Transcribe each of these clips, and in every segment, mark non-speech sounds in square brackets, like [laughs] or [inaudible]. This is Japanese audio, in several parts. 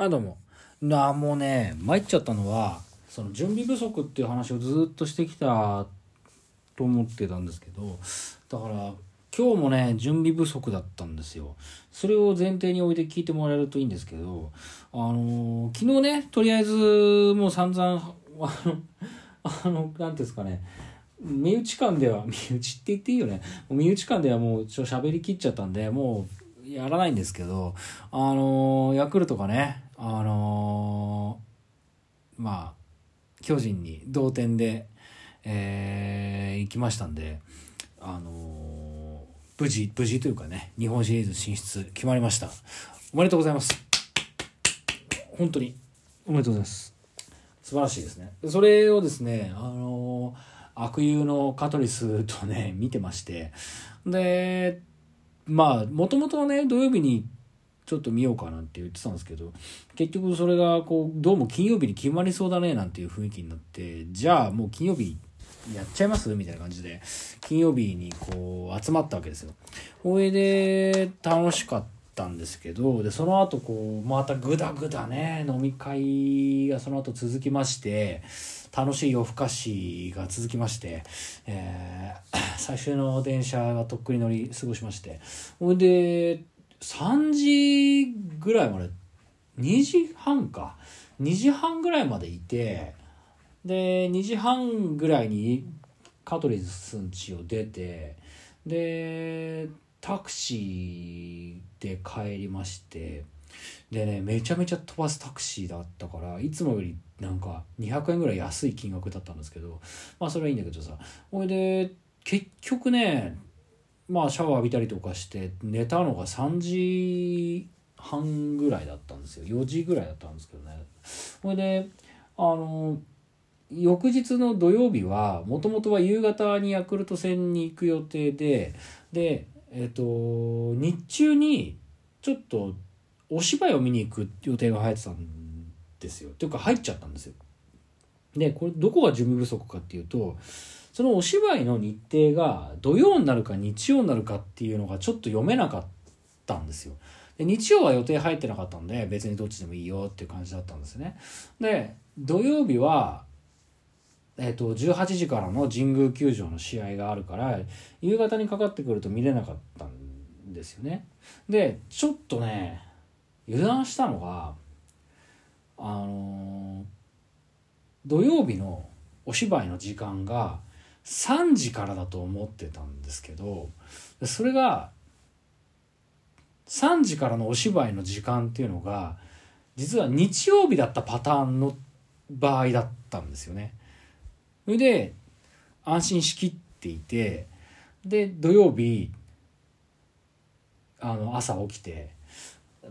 あ、どうも。な、もうね、参っちゃったのは、その準備不足っていう話をずっとしてきたと思ってたんですけど、だから、今日もね、準備不足だったんですよ。それを前提に置いて聞いてもらえるといいんですけど、あの昨日ね、とりあえず、もう散々、あの、あの、なんていうんですかね、身内間では、身内って言っていいよね。身内間ではもうちょ喋りきっちゃったんで、もうやらないんですけど、あのヤクルトがね、あのまあ、巨人に同点で、えー、行きましたんで、あの無事、無事というかね、日本シリーズ進出決まりました。おめでとうございます。本当に、おめでとうございます。素晴らしいですね。それをですね、あの悪友のカトリスとね、見てまして、で、まあ、もともとね、土曜日にちょっと見ようかなって言ってたんですけど、結局それがこう、どうも金曜日に決まりそうだねなんていう雰囲気になって、じゃあもう金曜日やっちゃいます？みたいな感じで、金曜日にこう集まったわけですよ。それで楽しかったんですけど、で、その後こう、またグダグダね、飲み会がその後続きまして、楽しい夜更かしが続きまして、えー、[coughs] 最終の電車がとっくに乗り過ごしまして、ほいで、3時ぐらいまで2時半か。2時半ぐらいまでいてで2時半ぐらいにカトリスん家を出てでタクシーで帰りましてでねめちゃめちゃ飛ばすタクシーだったからいつもよりなんか200円ぐらい安い金額だったんですけどまあそれはいいんだけどさ。ほいで結局ねまあシャワー浴びたりとかして寝たのが3時半ぐらいだったんですよ。4時ぐらいだったんですけどね。それであの翌日の土曜日はもともとは夕方にヤクルト戦に行く予定ででえっ、と日中にちょっとお芝居を見に行く予定が入ってたんですよっていうか入っちゃったんですよでこれどこが準備不足かっていうとそのお芝居の日程が土曜になるか日曜になるかっていうのがちょっと読めなかったんですよ。で日曜は予定入ってなかったんで別にどっちでもいいよっていう感じだったんですね。で土曜日はえーと、18時からの神宮球場の試合があるから夕方にかかってくると見れなかったんですよね。でちょっとね油断したのがあの、土曜日のお芝居の時間が3時からだと思ってたんですけどそれが3時からのお芝居の時間っていうのが実は日曜日だったパターンの場合だったんですよね。それで安心しきっていてで土曜日あの朝起きて、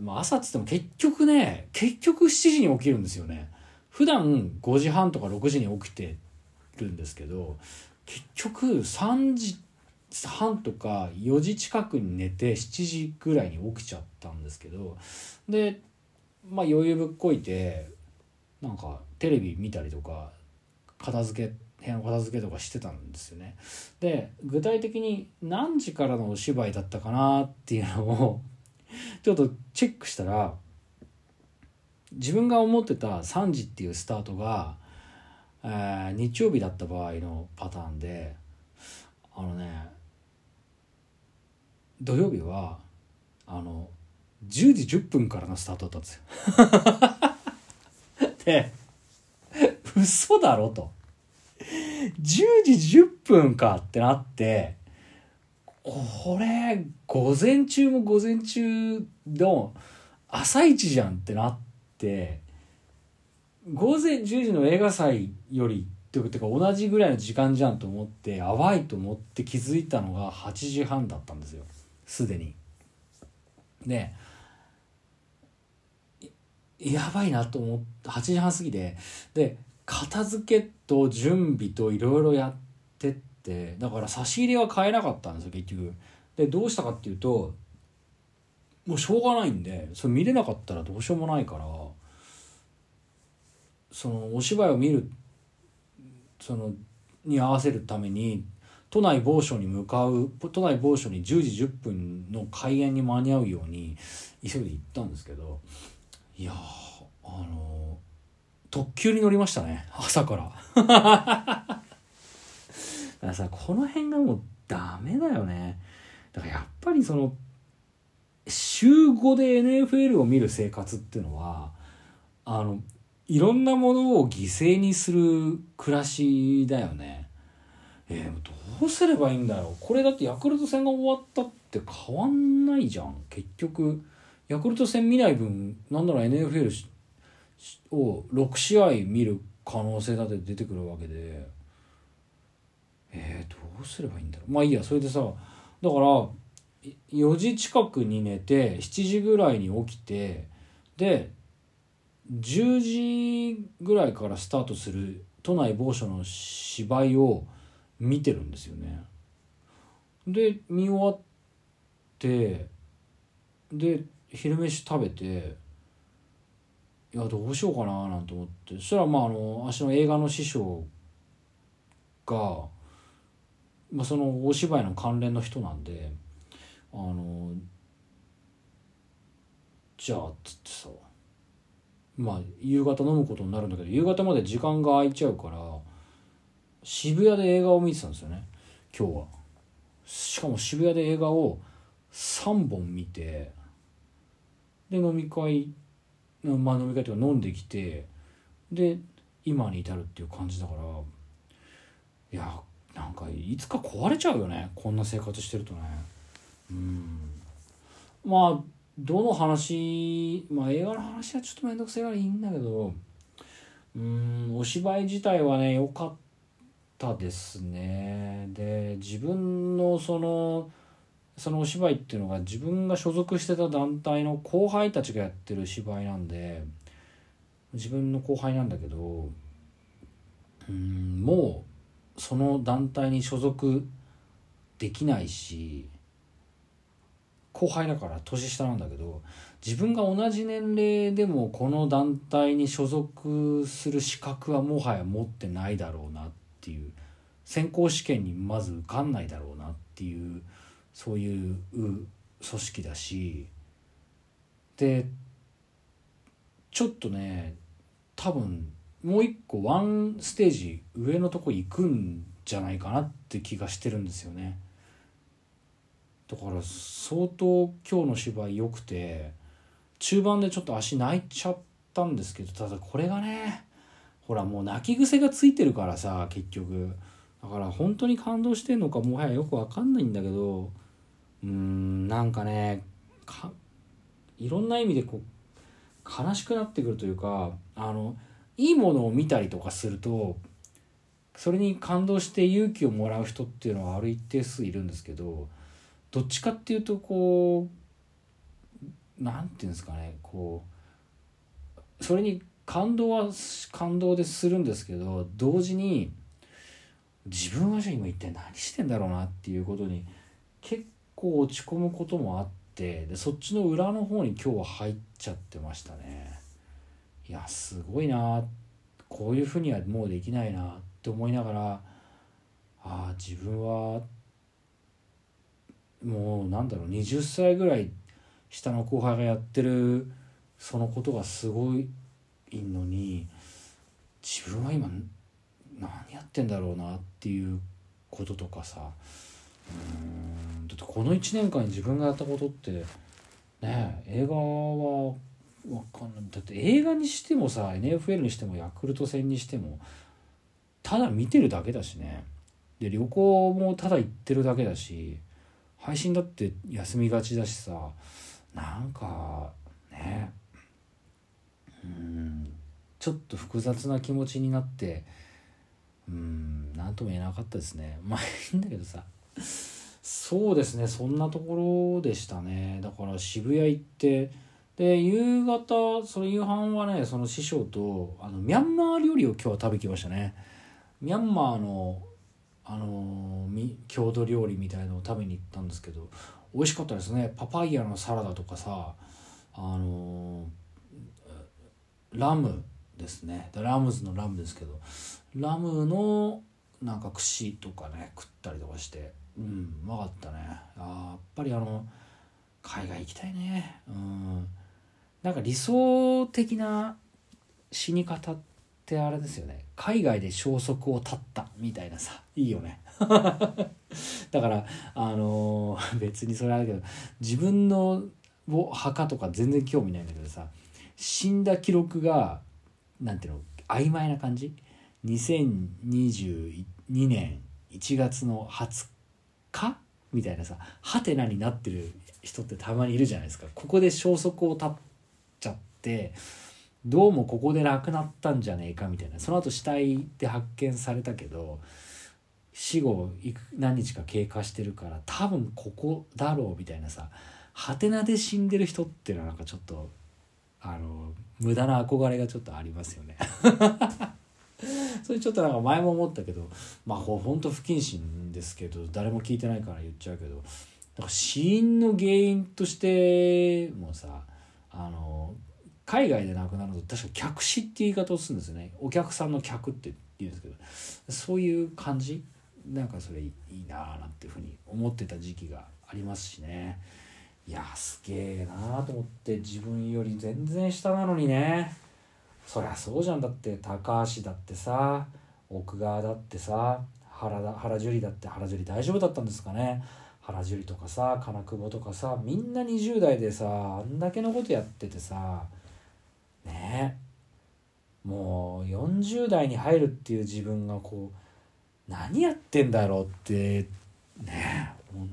まあ、朝っつっても結局ね結局7時に起きるんですよね。普段5時半とか6時に起きてるんですけど結局3時半とか4時近くに寝て7時ぐらいに起きちゃったんですけどでまあ余裕ぶっこいてなんかテレビ見たりとか片付け部屋の片付けとかしてたんですよね。で具体的に何時からのお芝居だったかなっていうのをちょっとチェックしたら自分が思ってた3時っていうスタートがえー、日曜日だった場合のパターンであのね土曜日はあの10時10分からのスタートだったんですよ。[laughs] で嘘だろと。10時10分かってなってこれ午前中も午前中の朝一じゃんってなって午前10時の映画祭よりっていうか同じぐらいの時間じゃんと思って淡いと思って気づいたのが8時半だったんですよすでに。でやばいなと思って8時半過ぎでで片付けと準備といろいろやってってだから差し入れは買えなかったんですよ結局。でどうしたかっていうともうしょうがないんでそれ見れなかったらどうしようもないからそのお芝居を見るそのに合わせるために都内某所に向かう都内某所に10時10分の開演に間に合うように急いで行ったんですけどいやあの特急に乗りましたね朝から [laughs] だからさこの辺がもうダメだよね。だからやっぱりその週5で NFL を見る生活っていうのはあのいろんなものを犠牲にする暮らしだよね。えー、どうすればいいんだろう。これだってヤクルト戦が終わったって変わんないじゃん。結局ヤクルト戦見ない分なんなら NFL を6試合見る可能性だって出てくるわけで。えー、どうすればいいんだろうまあいいやそれでさだから4時近くに寝て7時ぐらいに起きてで10時ぐらいからスタートする都内某所の芝居を見てるんですよね。で見終わってで昼飯食べていやどうしようかななんて思ってそしたらまああの足の映画の師匠が、まあ、そのお芝居の関連の人なんであのじゃあっつってさまあ夕方飲むことになるんだけど夕方まで時間が空いちゃうから渋谷で映画を見てたんですよね今日は。しかも渋谷で映画を3本見てで飲み会まあ飲み会というか飲んできてで今に至るっていう感じだからいやなんかいつか壊れちゃうよね。こんな生活してるとね。うん。まあどの話まあ映画の話はちょっと面倒くさいからいいんだけどうんお芝居自体はね良かったですね。で自分のそのそのお芝居っていうのが自分が所属してた団体の後輩たちがやってる芝居なんで自分の後輩なんだけどうんもうその団体に所属できないし後輩だから年下なんだけど自分が同じ年齢でもこの団体に所属する資格はもはや持ってないだろうなっていう選考試験にまず受かんないだろうなっていうそういう組織だしでちょっとね多分もう一個ワンステージ上のとこ行くんじゃないかなって気がしてるんですよね。だから相当今日の芝居良くて中盤でちょっと足泣いちゃったんですけどただこれがねほらもう泣き癖がついてるからさ結局だから本当に感動してんのかもはやよく分かんないんだけどうんなんかねかいろんな意味でこう悲しくなってくるというかあのいいものを見たりとかするとそれに感動して勇気をもらう人っていうのはある一定数いるんですけどどっちかっていうとこう何て言うんですかねこうそれに感動は感動でするんですけど同時に自分はじゃあ今一体何してんだろうなっていうことに結構落ち込むこともあってでそっちの裏の方に今日は入っちゃってましたね。いやすごいな。こういうふうにはもうできないなって思いながらああ自分はもうなんだろう20歳ぐらい下の後輩がやってるそのことがすごいのに自分は今何やってんだろうなっていうこととかさ。うんだってこの1年間に自分がやったことってね映画はわかんない。だって映画にしてもさ NFL にしてもヤクルト戦にしてもただ見てるだけだしね。で旅行もただ行ってるだけだし配信だって休みがちだしさなんかねうんちょっと複雑な気持ちになってうん何とも言えなかったですね。[laughs] まあいいんだけどさ。そうですねそんなところでしたね。だから渋谷行ってで夕方その夕飯はねその師匠とあのミャンマー料理を今日は食べきましたね。ミャンマーのあの郷土料理みたいのを食べに行ったんですけど美味しかったですね。パパイヤのサラダとかさあのラムですね。ラムズのラムですけどラムのなんか串とかね食ったりとかしてうんうまかったね。あやっぱりあの海外行きたいね。うん。なんか理想的な死に方ってあれですよね。海外で消息を絶ったみたいなさ。いいよね。[laughs] だからあのー別にそれあるけど自分の墓とか全然興味ないんだけどさ死んだ記録がなんていうの曖昧な感じ？2022年1月の20日みたいなさハテナになってる人ってたまにいるじゃないですか。ここで消息を絶っってどうもここで亡くなったんじゃねえかみたいな。その後死体で発見されたけど死後いく何日か経過してるから多分ここだろうみたいなさハテナで死んでる人っていうのはなんかちょっとあの無駄な憧れがちょっとありますよね。[laughs] それちょっとなんか前も思ったけどまあほんと不謹慎ですけど誰も聞いてないから言っちゃうけどなんか死因の原因としてもさあの海外で亡くなると確か客死っていう言い方をするんですよね。お客さんの客って言うんですけどそういう感じ？なんかそれいいなあなんていうふうに思ってた時期がありますしね。いやすげえなあと思って自分より全然下なのにね。そりゃそうじゃん。だって高橋だってさ奥川だってさ原田原樹里だって原樹里大丈夫だったんですかね。原樹里とかさ金久保とかさみんな20代でさあんだけのことやっててさね。もう40代に入るっていう自分がこう何やってんだろうってね。本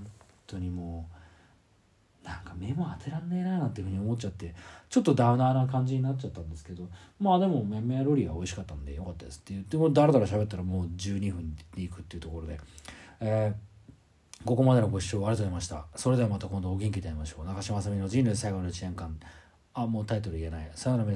当にもうなんか目も当てらんねえななんていうふうに思っちゃってちょっとダウナーな感じになっちゃったんですけどまあでもめんめロリは美味しかったんでよかったですって言ってもだらだら喋ったらもう12分に行くっていうところで、えー、ここまでのご視聴ありがとうございました。それではまた今度お元気で会いましょう。中島あさみの人類最後の1年間。あもうタイトル言えない。さよなら